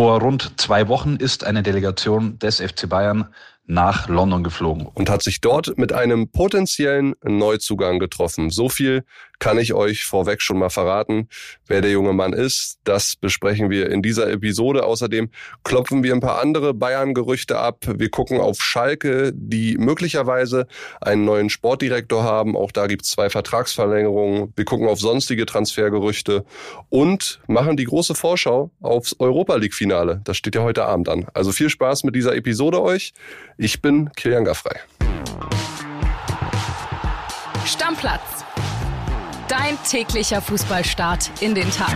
Vor rund zwei Wochen ist eine Delegation des FC Bayern nach London geflogen. Und hat sich dort mit einem potenziellen Neuzugang getroffen. So viel kann ich euch vorweg schon mal verraten, wer der junge Mann ist. Das besprechen wir in dieser Episode. Außerdem klopfen wir ein paar andere Bayern-Gerüchte ab. Wir gucken auf Schalke, die möglicherweise einen neuen Sportdirektor haben. Auch da gibt es zwei Vertragsverlängerungen. Wir gucken auf sonstige Transfergerüchte und machen die große Vorschau aufs Europa League-Finale. Das steht ja heute Abend an. Also viel Spaß mit dieser Episode euch. Ich bin Kilian Gaffrey. Stammplatz. Dein täglicher Fußballstart in den Tag.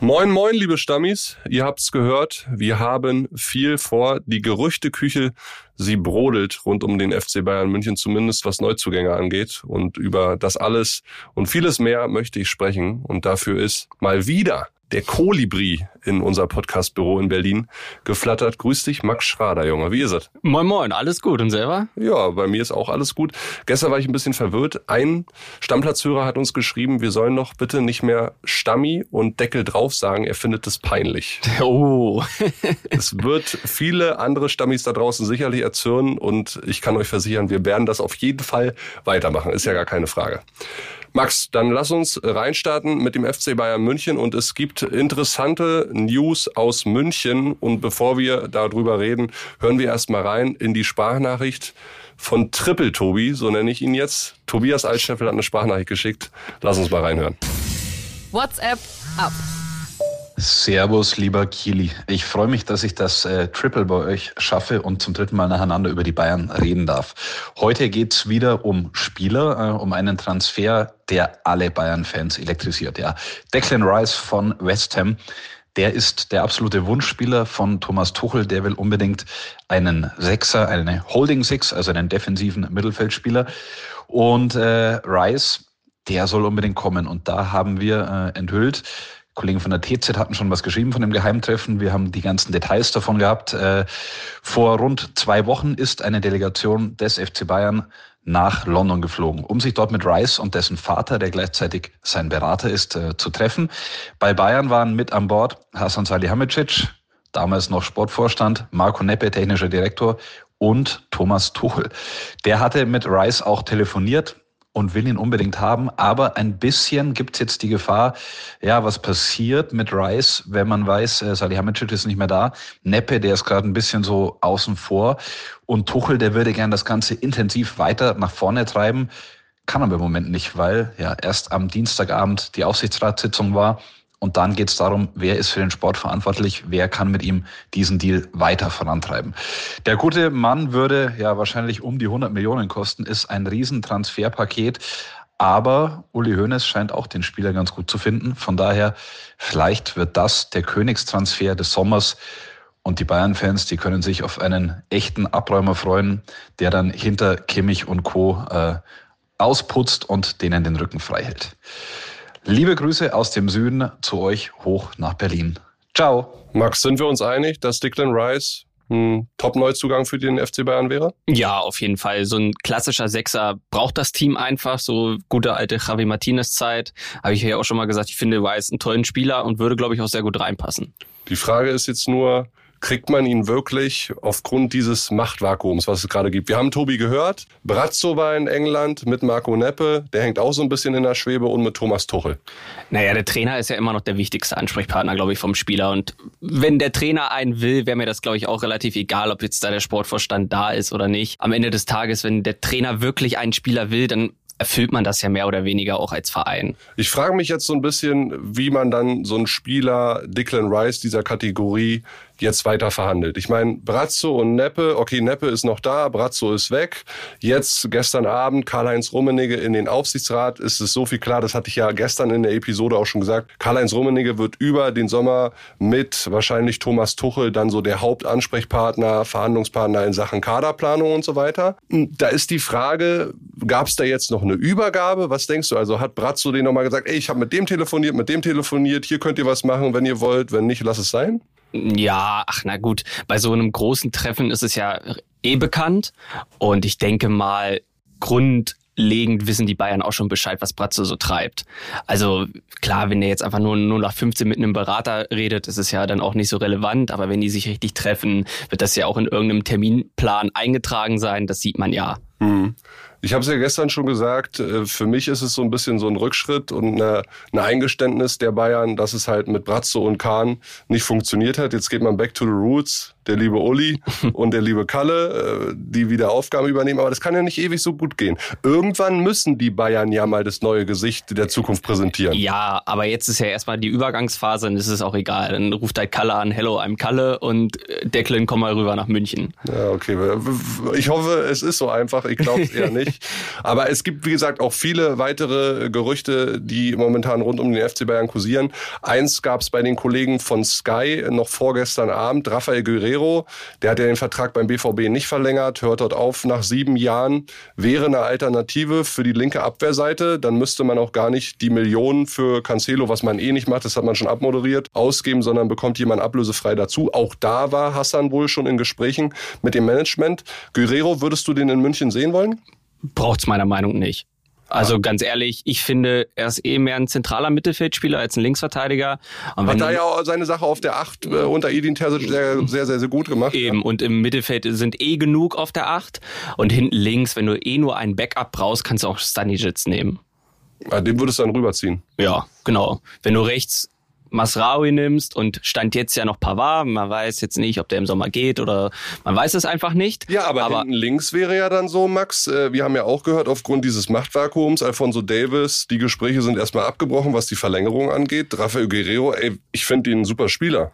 Moin, moin, liebe Stammis. Ihr habt's gehört. Wir haben viel vor. Die Gerüchteküche, sie brodelt rund um den FC Bayern München, zumindest was Neuzugänge angeht. Und über das alles und vieles mehr möchte ich sprechen. Und dafür ist mal wieder der Kolibri in unser Podcastbüro in Berlin geflattert. Grüß dich, Max Schrader, Junge. Wie ist es? Moin, moin. Alles gut. Und selber? Ja, bei mir ist auch alles gut. Gestern war ich ein bisschen verwirrt. Ein Stammplatzhörer hat uns geschrieben, wir sollen doch bitte nicht mehr Stammi und Deckel drauf sagen. Er findet es peinlich. Oh. es wird viele andere Stammis da draußen sicherlich erzürnen und ich kann euch versichern, wir werden das auf jeden Fall weitermachen. Ist ja gar keine Frage. Max, dann lass uns reinstarten mit dem FC Bayern München und es gibt interessante News aus München und bevor wir darüber reden, hören wir erstmal rein in die Sprachnachricht von Triple Tobi, so nenne ich ihn jetzt. Tobias Altscheffel hat eine Sprachnachricht geschickt. Lass uns mal reinhören. WhatsApp ab. Servus, lieber Kili. Ich freue mich, dass ich das äh, Triple bei euch schaffe und zum dritten Mal nacheinander über die Bayern reden darf. Heute geht's wieder um Spieler, äh, um einen Transfer, der alle Bayern-Fans elektrisiert. Ja, Declan Rice von West Ham. Der ist der absolute Wunschspieler von Thomas Tuchel. Der will unbedingt einen Sechser, eine Holding Six, also einen defensiven Mittelfeldspieler. Und äh, Rice, der soll unbedingt kommen. Und da haben wir äh, enthüllt, Kollegen von der TZ hatten schon was geschrieben von dem Geheimtreffen. Wir haben die ganzen Details davon gehabt. Äh, vor rund zwei Wochen ist eine Delegation des FC Bayern nach London geflogen, um sich dort mit Rice und dessen Vater, der gleichzeitig sein Berater ist, äh, zu treffen. Bei Bayern waren mit an Bord Hasan Salihamidzic, damals noch Sportvorstand, Marco Neppe, technischer Direktor und Thomas Tuchel. Der hatte mit Rice auch telefoniert, und will ihn unbedingt haben. Aber ein bisschen gibt es jetzt die Gefahr, ja, was passiert mit Rice, wenn man weiß, äh, Salihamidzic ist nicht mehr da. Neppe, der ist gerade ein bisschen so außen vor. Und Tuchel, der würde gern das Ganze intensiv weiter nach vorne treiben. Kann aber im Moment nicht, weil ja erst am Dienstagabend die Aufsichtsratssitzung war und dann geht es darum, wer ist für den Sport verantwortlich, wer kann mit ihm diesen Deal weiter vorantreiben. Der gute Mann würde ja wahrscheinlich um die 100 Millionen kosten, ist ein Riesentransferpaket. Aber Uli Hoeneß scheint auch den Spieler ganz gut zu finden. Von daher, vielleicht wird das der Königstransfer des Sommers. Und die Bayern-Fans, die können sich auf einen echten Abräumer freuen, der dann hinter Kimmich und Co. Äh, ausputzt und denen den Rücken frei hält. Liebe Grüße aus dem Süden zu euch hoch nach Berlin. Ciao. Max, sind wir uns einig, dass Declan Rice ein Top-Neuzugang für den FC Bayern wäre? Ja, auf jeden Fall. So ein klassischer Sechser braucht das Team einfach. So gute alte Javi Martinez Zeit. Habe ich ja auch schon mal gesagt, ich finde Rice einen tollen Spieler und würde, glaube ich, auch sehr gut reinpassen. Die Frage ist jetzt nur, kriegt man ihn wirklich aufgrund dieses Machtvakuums, was es gerade gibt. Wir haben Tobi gehört, Brazzo war in England mit Marco Neppe, der hängt auch so ein bisschen in der Schwebe und mit Thomas Tuchel. Naja, der Trainer ist ja immer noch der wichtigste Ansprechpartner, glaube ich, vom Spieler. Und wenn der Trainer einen will, wäre mir das, glaube ich, auch relativ egal, ob jetzt da der Sportvorstand da ist oder nicht. Am Ende des Tages, wenn der Trainer wirklich einen Spieler will, dann erfüllt man das ja mehr oder weniger auch als Verein. Ich frage mich jetzt so ein bisschen, wie man dann so einen Spieler Declan Rice dieser Kategorie jetzt weiter verhandelt. Ich meine, Brazzo und Neppe, okay, Neppe ist noch da, Brazzo ist weg. Jetzt gestern Abend Karl-Heinz Rummenigge in den Aufsichtsrat ist es so viel klar, das hatte ich ja gestern in der Episode auch schon gesagt. Karl-Heinz Rummenigge wird über den Sommer mit wahrscheinlich Thomas Tuchel dann so der Hauptansprechpartner, Verhandlungspartner in Sachen Kaderplanung und so weiter. Da ist die Frage, gab es da jetzt noch eine Übergabe? Was denkst du? Also hat Brazzo den nochmal gesagt, ey, ich habe mit dem telefoniert, mit dem telefoniert, hier könnt ihr was machen, wenn ihr wollt, wenn nicht, lass es sein? Ja, ach na gut, bei so einem großen Treffen ist es ja eh bekannt und ich denke mal, Grund grundlegend wissen die Bayern auch schon Bescheid, was Bratzo so treibt. Also klar, wenn der jetzt einfach nur, nur nach 15 mit einem Berater redet, ist es ja dann auch nicht so relevant. Aber wenn die sich richtig treffen, wird das ja auch in irgendeinem Terminplan eingetragen sein. Das sieht man ja. Mhm. Ich habe es ja gestern schon gesagt, äh, für mich ist es so ein bisschen so ein Rückschritt und ein Eingeständnis der Bayern, dass es halt mit Bratzo und Kahn nicht funktioniert hat. Jetzt geht man back to the roots, der liebe Uli und der liebe Kalle, äh, die wieder Aufgaben übernehmen. Aber das kann ja nicht ewig so gut gehen. Irgendwann müssen die Bayern ja mal das neue Gesicht der Zukunft präsentieren. Ja, aber jetzt ist ja erstmal die Übergangsphase und es ist auch egal. Dann ruft halt Kalle an, hello, I'm Kalle und äh, Declan, komm mal rüber nach München. Ja, okay. Ich hoffe, es ist so einfach. Ich glaube es eher nicht nicht. Aber es gibt, wie gesagt, auch viele weitere Gerüchte, die momentan rund um den FC Bayern kursieren. Eins gab es bei den Kollegen von Sky noch vorgestern Abend. Rafael Guerrero, der hat ja den Vertrag beim BVB nicht verlängert, hört dort auf nach sieben Jahren, wäre eine Alternative für die linke Abwehrseite. Dann müsste man auch gar nicht die Millionen für Cancelo, was man eh nicht macht, das hat man schon abmoderiert, ausgeben, sondern bekommt jemand ablösefrei dazu. Auch da war Hassan wohl schon in Gesprächen mit dem Management. Guerrero, würdest du den in München sehen wollen? Braucht's meiner Meinung nicht. Also ja. ganz ehrlich, ich finde, er ist eh mehr ein zentraler Mittelfeldspieler als ein Linksverteidiger. Und Hat da ja auch seine Sache auf der Acht äh, unter Edin Terzic sehr, sehr, sehr, sehr gut gemacht. Eben, ja. und im Mittelfeld sind eh genug auf der Acht. Und hinten links, wenn du eh nur ein Backup brauchst, kannst du auch Stanisic nehmen. Ja, den würdest du dann rüberziehen. Ja, genau. Wenn du rechts Masraoui nimmst und stand jetzt ja noch Pavard, man weiß jetzt nicht, ob der im Sommer geht oder man weiß es einfach nicht. Ja, aber, aber links wäre ja dann so, Max, äh, wir haben ja auch gehört, aufgrund dieses Machtvakuums, Alfonso Davis, die Gespräche sind erstmal abgebrochen, was die Verlängerung angeht. Rafael Guerrero, ey, ich finde ihn ein super Spieler.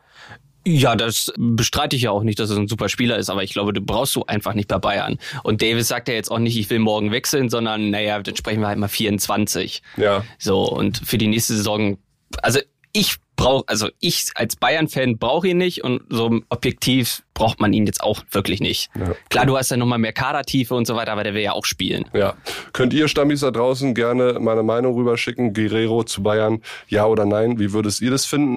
Ja, das bestreite ich ja auch nicht, dass er ein super Spieler ist, aber ich glaube, du brauchst du einfach nicht bei Bayern. Und Davis sagt ja jetzt auch nicht, ich will morgen wechseln, sondern naja, dann sprechen wir halt mal 24. Ja. So, und für die nächste Saison, also ich brauche, also ich als Bayern-Fan brauche ihn nicht und so objektiv braucht man ihn jetzt auch wirklich nicht. Ja. Klar, du hast ja nochmal mehr Kadertiefe und so weiter, aber der will ja auch spielen. Ja. Könnt ihr Stammis da draußen gerne meine Meinung rüberschicken, Guerrero zu Bayern, ja oder nein? Wie würdest ihr das finden?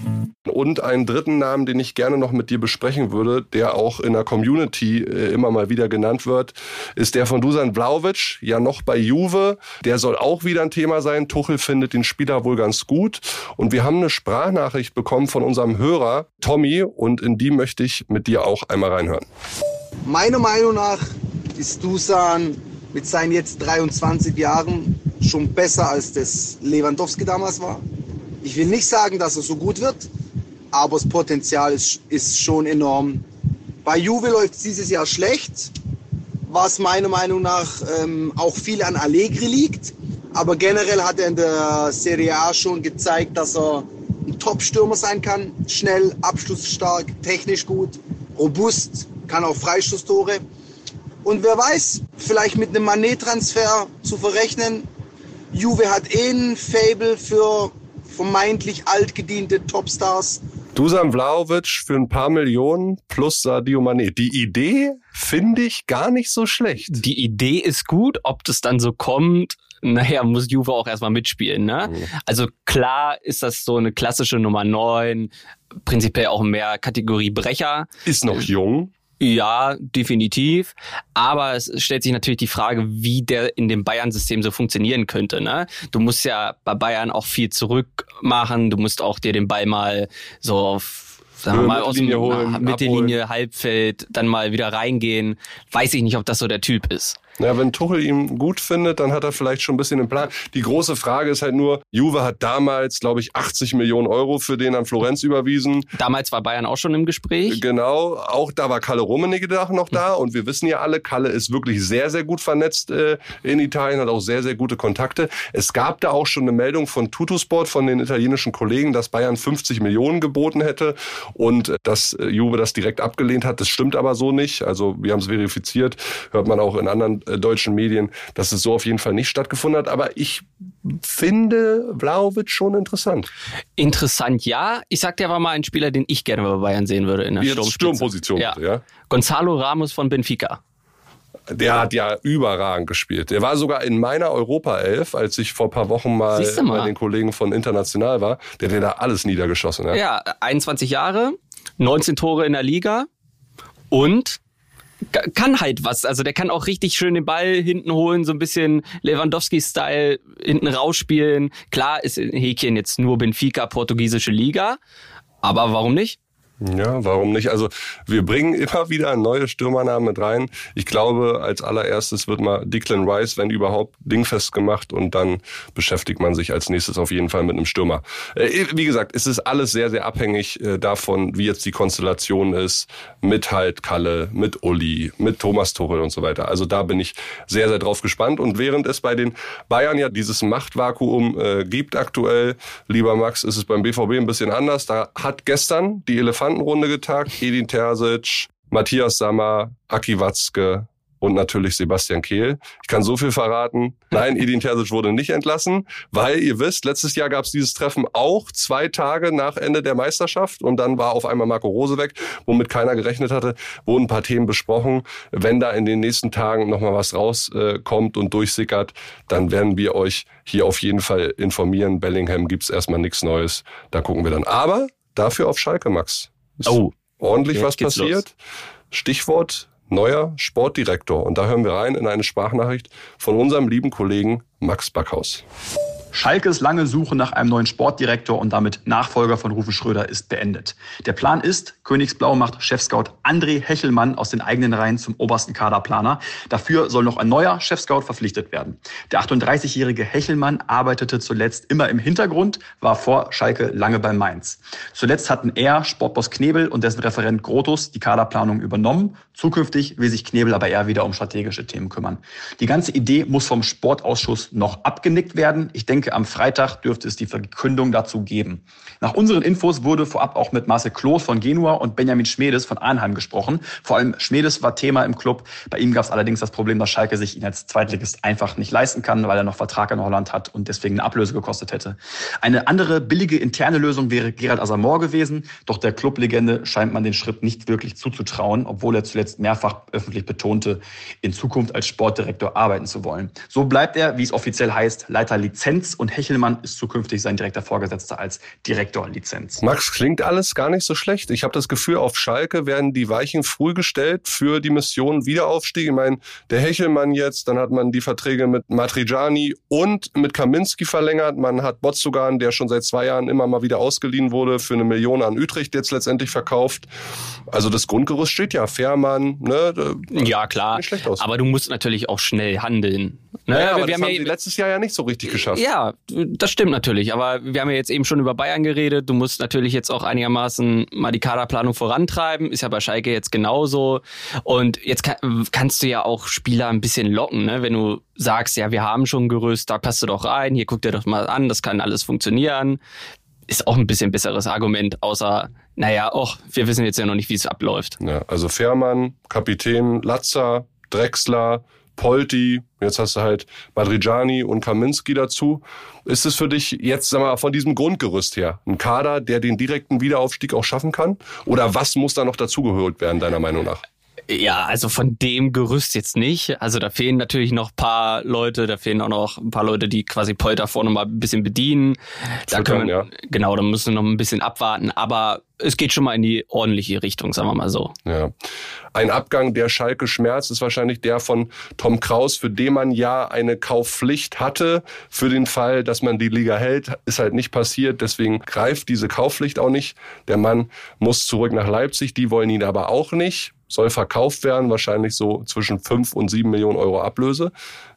Und einen dritten Namen, den ich gerne noch mit dir besprechen würde, der auch in der Community äh, immer mal wieder genannt wird, ist der von Dusan Vlaovic, ja noch bei Juve. Der soll auch wieder ein Thema sein. Tuchel findet den Spieler wohl ganz gut. Und wir haben eine Sprachnachricht bekommen von unserem Hörer Tommy und in die möchte ich mit dir auch einmal reinhören. Meiner Meinung nach ist Dusan mit seinen jetzt 23 Jahren schon besser als das Lewandowski damals war. Ich will nicht sagen, dass er so gut wird, aber das Potenzial ist, ist schon enorm. Bei Juve läuft es dieses Jahr schlecht, was meiner Meinung nach ähm, auch viel an Allegri liegt. Aber generell hat er in der Serie A schon gezeigt, dass er ein Top-Stürmer sein kann. Schnell, abschlussstark, technisch gut, robust, kann auch Freistoßtore. Und wer weiß, vielleicht mit einem Manet-Transfer zu verrechnen. Juve hat eh ein Fable für vermeintlich altgediente Topstars. Dusan Vlaovic für ein paar Millionen plus Sadio Mané. Die Idee finde ich gar nicht so schlecht. Die Idee ist gut, ob das dann so kommt, naja, muss Juve auch erstmal mitspielen. Ne? Mhm. Also klar ist das so eine klassische Nummer 9, prinzipiell auch mehr Kategorie Brecher. Ist noch jung. Ja, definitiv. Aber es stellt sich natürlich die Frage, wie der in dem Bayern-System so funktionieren könnte. Ne? Du musst ja bei Bayern auch viel zurückmachen. Du musst auch dir den Ball mal so auf sagen wir mal, aus dem holen, Mittellinie, Halbfeld, dann mal wieder reingehen. Weiß ich nicht, ob das so der Typ ist. Ja, wenn Tuchel ihn gut findet, dann hat er vielleicht schon ein bisschen den Plan. Die große Frage ist halt nur, Juve hat damals, glaube ich, 80 Millionen Euro für den an Florenz überwiesen. Damals war Bayern auch schon im Gespräch. Genau, auch da war Kalle Rummenigge noch da und wir wissen ja alle, Kalle ist wirklich sehr, sehr gut vernetzt äh, in Italien, hat auch sehr, sehr gute Kontakte. Es gab da auch schon eine Meldung von Tutusport, von den italienischen Kollegen, dass Bayern 50 Millionen geboten hätte und dass äh, Juve das direkt abgelehnt hat. Das stimmt aber so nicht. Also wir haben es verifiziert, hört man auch in anderen äh, deutschen Medien, dass es so auf jeden Fall nicht stattgefunden hat. Aber ich finde Vlaovic schon interessant. Interessant, ja. Ich sag dir aber mal einen Spieler, den ich gerne bei Bayern sehen würde in der Sturmspitze. Sturmposition, Ja. bitte, ja. Gonzalo Ramos von Benfica. Der hat ja überragend gespielt. Der war sogar in meiner Europa-Elf, als ich vor ein paar Wochen mal, mal. bei den Kollegen von International war. Der hat ja da alles niedergeschossen. Ja. Ja, 21 Jahre, 19 Tore in der Liga und kann halt was. Also der kann auch richtig schön den Ball hinten holen, so ein bisschen Lewandowski-Style hinten rausspielen. Klar ist Häkchen jetzt nur Benfica, portugiesische Liga. Aber warum nicht? Ja, warum nicht? Also wir bringen immer wieder neue Stürmernamen mit rein. Ich glaube, als allererstes wird mal Declan Rice, wenn überhaupt, dingfest gemacht und dann beschäftigt man sich als nächstes auf jeden Fall mit einem Stürmer. Äh, wie gesagt, es ist alles sehr, sehr abhängig äh, davon, wie jetzt die Konstellation ist, mit halt Kalle, mit Uli, mit Thomas Tuchel und so weiter. Also da bin ich sehr, sehr drauf gespannt. Und während es bei den Bayern ja dieses Machtvakuum äh, gibt aktuell, lieber Max, ist es beim BVB ein bisschen anders. Da hat gestern die Elefantenrunde getagt. Edin Terzic, Matthias Sammer, Aki Watzke und natürlich Sebastian Kehl. Ich kann so viel verraten. Nein, Edin Terzic wurde nicht entlassen, weil ihr wisst, letztes Jahr gab es dieses Treffen auch zwei Tage nach Ende der Meisterschaft und dann war auf einmal Marco Rose weg, womit keiner gerechnet hatte. Wurden ein paar Themen besprochen. Wenn da in den nächsten Tagen nochmal was rauskommt und durchsickert, dann werden wir euch hier auf jeden Fall informieren. Bellingham gibt's erstmal nichts Neues. Da gucken wir dann. Aber dafür auf Schalke, Max. Ist Oh, ordentlich jetzt was passiert. Stichwort neuer Sportdirektor. Und da hören wir rein in eine Sprachnachricht von unserem lieben Kollegen Max Backhaus. Schalkes lange Suche nach einem neuen Sportdirektor und damit Nachfolger von Rufen Schröder ist beendet. Der Plan ist, Königsblau macht Chefscout André Hechelmann aus den eigenen Reihen zum obersten Kaderplaner. Dafür soll noch ein neuer Chefscout verpflichtet werden. Der 38-jährige Hechelmann arbeitete zuletzt immer im Hintergrund, war vor Schalke lange bei Mainz. Zuletzt hatten er, Sportboss Knebel und dessen Referent Grotus die Kaderplanung übernommen. Zukünftig will sich Knebel aber eher wieder um strategische Themen kümmern. Die ganze Idee muss vom Sportausschuss noch abgenickt werden. Ich denke, am Freitag dürfte es die Verkündung dazu geben. Nach unseren Infos wurde vorab auch mit Marcel Kloß von Genua und Benjamin Schmedes von Arnheim gesprochen. Vor allem Schmedes war Thema im Club. Bei ihm gab es allerdings das Problem, dass Schalke sich ihn als Zweitligist einfach nicht leisten kann, weil er noch Vertrag in Holland hat und deswegen eine Ablöse gekostet hätte. Eine andere billige interne Lösung wäre Gerald Asamoah gewesen, doch der Clublegende scheint man den Schritt nicht wirklich zuzutrauen, obwohl er zuletzt mehrfach öffentlich betonte, in Zukunft als Sportdirektor arbeiten zu wollen. So bleibt er, wie es offiziell heißt, Leiter Lizenz und Hechelmann ist zukünftig sein direkter Vorgesetzter als Direktor Lizenz. Max, klingt alles gar nicht so schlecht. Ich habe das Gefühl, auf Schalke werden die Weichen früh gestellt für die Mission Wiederaufstieg. Ich meine, der Hechelmann jetzt, dann hat man die Verträge mit Matriciani und mit Kaminski verlängert. Man hat Botsugan, der schon seit zwei Jahren immer mal wieder ausgeliehen wurde, für eine Million an Utrecht jetzt letztendlich verkauft. Also das Grundgerüst steht ja. Fährmann, ne? ja klar. Nicht schlecht aus. Aber du musst natürlich auch schnell handeln. Ne? Naja, aber wir das haben haben ja sie letztes Jahr ja nicht so richtig geschafft. Ja, das stimmt natürlich. Aber wir haben ja jetzt eben schon über Bayern geredet. Du musst natürlich jetzt auch einigermaßen mal die Kaderplanung vorantreiben. Ist ja bei Schalke jetzt genauso. Und jetzt kann, kannst du ja auch Spieler ein bisschen locken, ne? wenn du sagst, ja, wir haben schon ein Gerüst, da passt du doch rein, hier guck dir doch mal an, das kann alles funktionieren. Ist auch ein bisschen besseres Argument, außer, naja, och, wir wissen jetzt ja noch nicht, wie es abläuft. Ja, also Fährmann, Kapitän, Latzer, Drexler, Polti, jetzt hast du halt Madrigiani und Kaminski dazu. Ist es für dich jetzt, sag mal, von diesem Grundgerüst her ein Kader, der den direkten Wiederaufstieg auch schaffen kann? Oder was muss da noch dazugeholt werden, deiner Meinung nach? Ja, also von dem Gerüst jetzt nicht. Also da fehlen natürlich noch paar Leute, da fehlen auch noch ein paar Leute, die quasi Polter vorne mal ein bisschen bedienen. Da können wir, ja. Genau, da müssen wir noch ein bisschen abwarten. Aber es geht schon mal in die ordentliche Richtung, sagen wir mal so. Ja. Ein Abgang, der Schalke schmerzt, ist wahrscheinlich der von Tom Kraus, für den man ja eine Kaufpflicht hatte. Für den Fall, dass man die Liga hält, ist halt nicht passiert. Deswegen greift diese Kaufpflicht auch nicht. Der Mann muss zurück nach Leipzig. Die wollen ihn aber auch nicht. Soll verkauft werden, wahrscheinlich so zwischen fünf und sieben Millionen Euro Ablöse.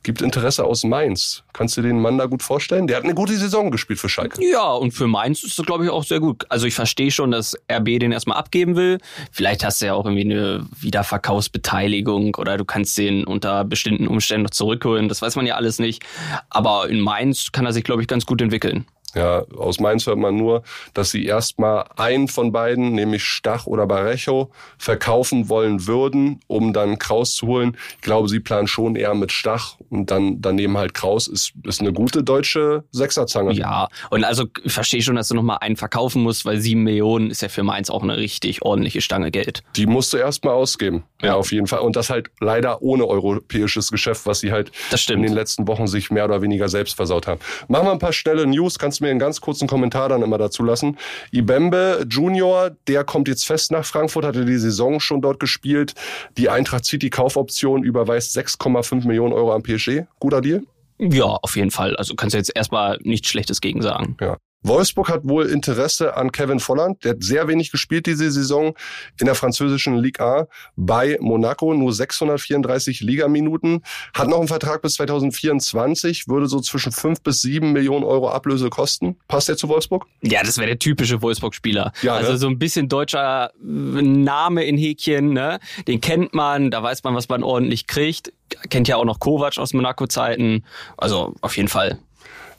Gibt Interesse aus Mainz. Kannst du den Mann da gut vorstellen? Der hat eine gute Saison gespielt für Schalke. Ja, und für Mainz ist das, glaube ich, auch sehr gut. Also ich verstehe schon, dass RB den erstmal abgeben will. Vielleicht hast du ja auch irgendwie eine Wiederverkaufsbeteiligung oder du kannst den unter bestimmten Umständen noch zurückholen. Das weiß man ja alles nicht. Aber in Mainz kann er sich, glaube ich, ganz gut entwickeln. Ja, aus Mainz hört man nur, dass sie erstmal einen von beiden, nämlich Stach oder Barecho, verkaufen wollen würden, um dann Kraus zu holen. Ich glaube, sie planen schon eher mit Stach und dann daneben halt Kraus ist, ist eine gute deutsche Sechserzange. Ja, und also ich verstehe schon, dass du nochmal einen verkaufen musst, weil sieben Millionen ist ja für Mainz auch eine richtig ordentliche Stange Geld. Die musst du erstmal ausgeben. Ja, auf jeden Fall. Und das halt leider ohne europäisches Geschäft, was sie halt in den letzten Wochen sich mehr oder weniger selbst versaut haben. Machen wir ein paar schnelle News. Kannst du mir einen ganz kurzen Kommentar dann immer dazu lassen? Ibembe Junior, der kommt jetzt fest nach Frankfurt, hatte die Saison schon dort gespielt. Die Eintracht zieht die Kaufoption, überweist 6,5 Millionen Euro am PSG. Guter Deal? Ja, auf jeden Fall. Also kannst du jetzt erstmal nichts Schlechtes gegen sagen. Ja. Wolfsburg hat wohl Interesse an Kevin Volland. Der hat sehr wenig gespielt diese Saison in der französischen Ligue A bei Monaco. Nur 634 Ligaminuten. Hat noch einen Vertrag bis 2024. Würde so zwischen 5 bis 7 Millionen Euro Ablöse kosten. Passt der zu Wolfsburg? Ja, das wäre der typische Wolfsburg-Spieler. Ja, also ne? so ein bisschen deutscher Name in Häkchen. Ne? Den kennt man. Da weiß man, was man ordentlich kriegt. Kennt ja auch noch Kovac aus Monaco-Zeiten. Also auf jeden Fall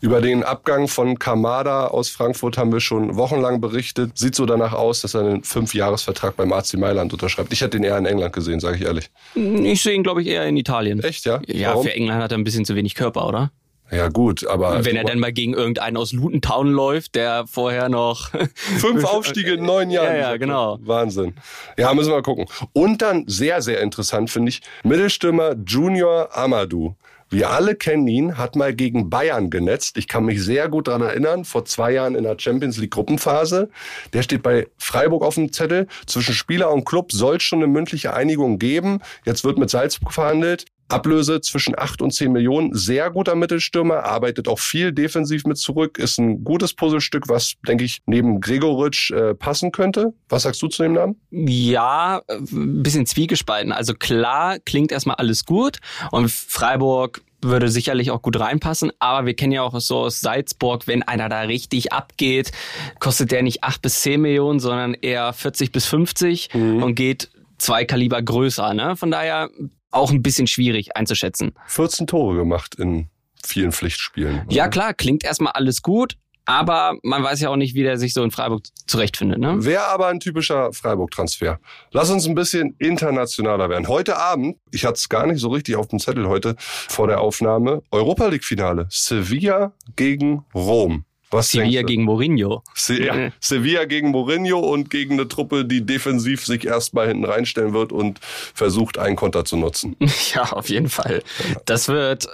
über den Abgang von Kamada aus Frankfurt haben wir schon wochenlang berichtet. Sieht so danach aus, dass er einen Fünfjahresvertrag beim AC Mailand unterschreibt. Ich hätte ihn eher in England gesehen, sage ich ehrlich. Ich sehe ihn, glaube ich, eher in Italien. Echt, ja? Ja, Warum? für England hat er ein bisschen zu wenig Körper, oder? Ja gut, aber wenn er dann mal gegen irgendeinen aus Luton Town läuft, der vorher noch fünf Aufstiege in neun Jahren. Ja, ja, genau. Wahnsinn. Ja, müssen wir mal gucken. Und dann sehr, sehr interessant finde ich Mittelstürmer Junior Amadou. Wir alle kennen ihn, hat mal gegen Bayern genetzt. Ich kann mich sehr gut daran erinnern, vor zwei Jahren in der Champions League Gruppenphase. Der steht bei Freiburg auf dem Zettel. Zwischen Spieler und Club soll es schon eine mündliche Einigung geben. Jetzt wird mit Salzburg verhandelt. Ablöse zwischen 8 und 10 Millionen. Sehr guter Mittelstürmer, arbeitet auch viel defensiv mit zurück. Ist ein gutes Puzzlestück, was, denke ich, neben Gregoritsch äh, passen könnte. Was sagst du zu dem Namen? Ja, ein bisschen zwiegespalten. Also klar, klingt erstmal alles gut. Und Freiburg würde sicherlich auch gut reinpassen, aber wir kennen ja auch so aus Salzburg, wenn einer da richtig abgeht, kostet der nicht 8 bis 10 Millionen, sondern eher 40 bis 50 mhm. und geht zwei Kaliber größer. Ne? Von daher auch ein bisschen schwierig einzuschätzen. 14 Tore gemacht in vielen Pflichtspielen. Ja klar, klingt erstmal alles gut, aber man weiß ja auch nicht, wie der sich so in Freiburg zurechtfindet. Ne? Wäre aber ein typischer Freiburg-Transfer. Lass uns ein bisschen internationaler werden. Heute Abend, ich hatte es gar nicht so richtig auf dem Zettel heute vor der Aufnahme, Europa League-Finale. Sevilla gegen Rom. Was Sevilla gegen Mourinho. Se ja, Sevilla gegen Mourinho und gegen eine Truppe, die defensiv sich erstmal hinten reinstellen wird und versucht, einen Konter zu nutzen. Ja, auf jeden Fall. Das wird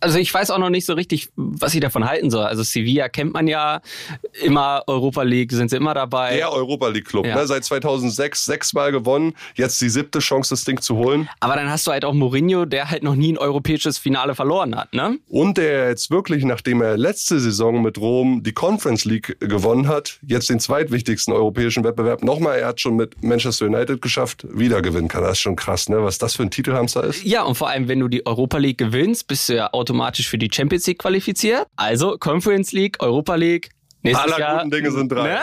also ich weiß auch noch nicht so richtig, was ich davon halten soll. Also Sevilla kennt man ja immer, Europa League sind sie immer dabei. Der Europa League Club, ja. ne? seit 2006 sechsmal gewonnen, jetzt die siebte Chance, das Ding zu holen. Aber dann hast du halt auch Mourinho, der halt noch nie ein europäisches Finale verloren hat, ne? Und der jetzt wirklich, nachdem er letzte Saison mit Rom die Conference League gewonnen hat, jetzt den zweitwichtigsten europäischen Wettbewerb nochmal, er hat schon mit Manchester United geschafft, wieder gewinnen kann. Das ist schon krass, ne? Was das für ein Titelhamster ist. Ja, und vor allem, wenn du die Europa League gewinnst, bist du ja automatisch für die Champions League qualifiziert. Also Conference League, Europa League. Nächstes Aller Jahr, guten Dinge sind drei. Ne?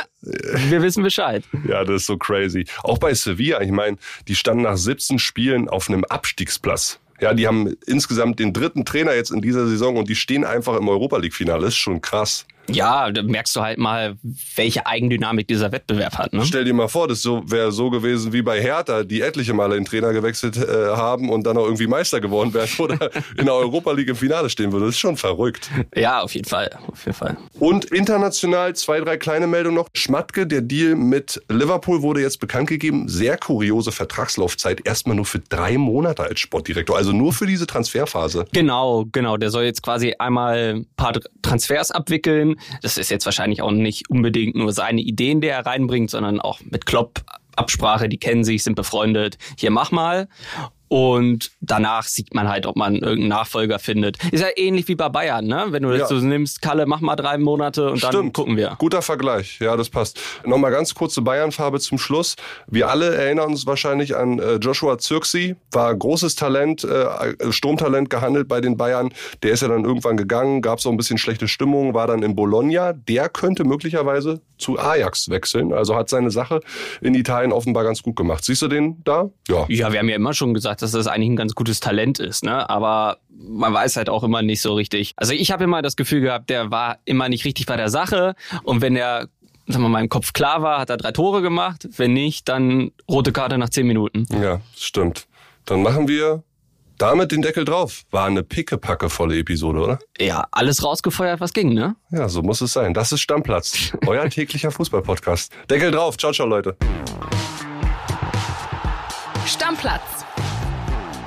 Wir wissen Bescheid. Ja, das ist so crazy. Auch bei Sevilla, ich meine, die standen nach 17 Spielen auf einem Abstiegsplatz. Ja, die haben insgesamt den dritten Trainer jetzt in dieser Saison und die stehen einfach im Europa League Finale. Das ist schon krass. Ja, da merkst du halt mal, welche Eigendynamik dieser Wettbewerb hat. Ne? Stell dir mal vor, das so, wäre so gewesen wie bei Hertha, die etliche Male den Trainer gewechselt äh, haben und dann auch irgendwie Meister geworden wären oder in der Europa League im Finale stehen würde. Das ist schon verrückt. Ja, auf jeden Fall. Auf jeden Fall. Und international zwei, drei kleine Meldungen noch. Schmatke, der Deal mit Liverpool wurde jetzt bekannt gegeben. Sehr kuriose Vertragslaufzeit. Erstmal nur für drei Monate als Sportdirektor. Also nur für diese Transferphase. Genau, genau. Der soll jetzt quasi einmal ein paar Transfers abwickeln das ist jetzt wahrscheinlich auch nicht unbedingt nur seine Ideen, die er reinbringt, sondern auch mit Klopp Absprache, die kennen sich, sind befreundet. Hier mach mal. Und danach sieht man halt, ob man irgendeinen Nachfolger findet. Ist ja ähnlich wie bei Bayern, ne? Wenn du das ja. so nimmst, Kalle, mach mal drei Monate und Stimmt. dann gucken wir. Guter Vergleich, ja, das passt. Nochmal ganz kurze Bayern-Farbe zum Schluss. Wir alle erinnern uns wahrscheinlich an äh, Joshua Zirksi, war großes Talent, äh, Sturmtalent gehandelt bei den Bayern. Der ist ja dann irgendwann gegangen, gab es auch ein bisschen schlechte Stimmung, war dann in Bologna. Der könnte möglicherweise zu Ajax wechseln. Also hat seine Sache in Italien offenbar ganz gut gemacht. Siehst du den da? Ja. Ja, wir haben ja immer schon gesagt, dass das eigentlich ein ganz gutes Talent ist, ne? Aber man weiß halt auch immer nicht so richtig. Also ich habe immer das Gefühl gehabt, der war immer nicht richtig bei der Sache und wenn der sagen wir mal, im Kopf klar war, hat er drei Tore gemacht. Wenn nicht, dann rote Karte nach zehn Minuten. Ja, stimmt. Dann machen wir damit den Deckel drauf. War eine pickepackevolle Episode, oder? Ja, alles rausgefeuert, was ging, ne? Ja, so muss es sein. Das ist Stammplatz. Euer täglicher Fußballpodcast. Deckel drauf. Ciao, ciao, Leute. Stammplatz.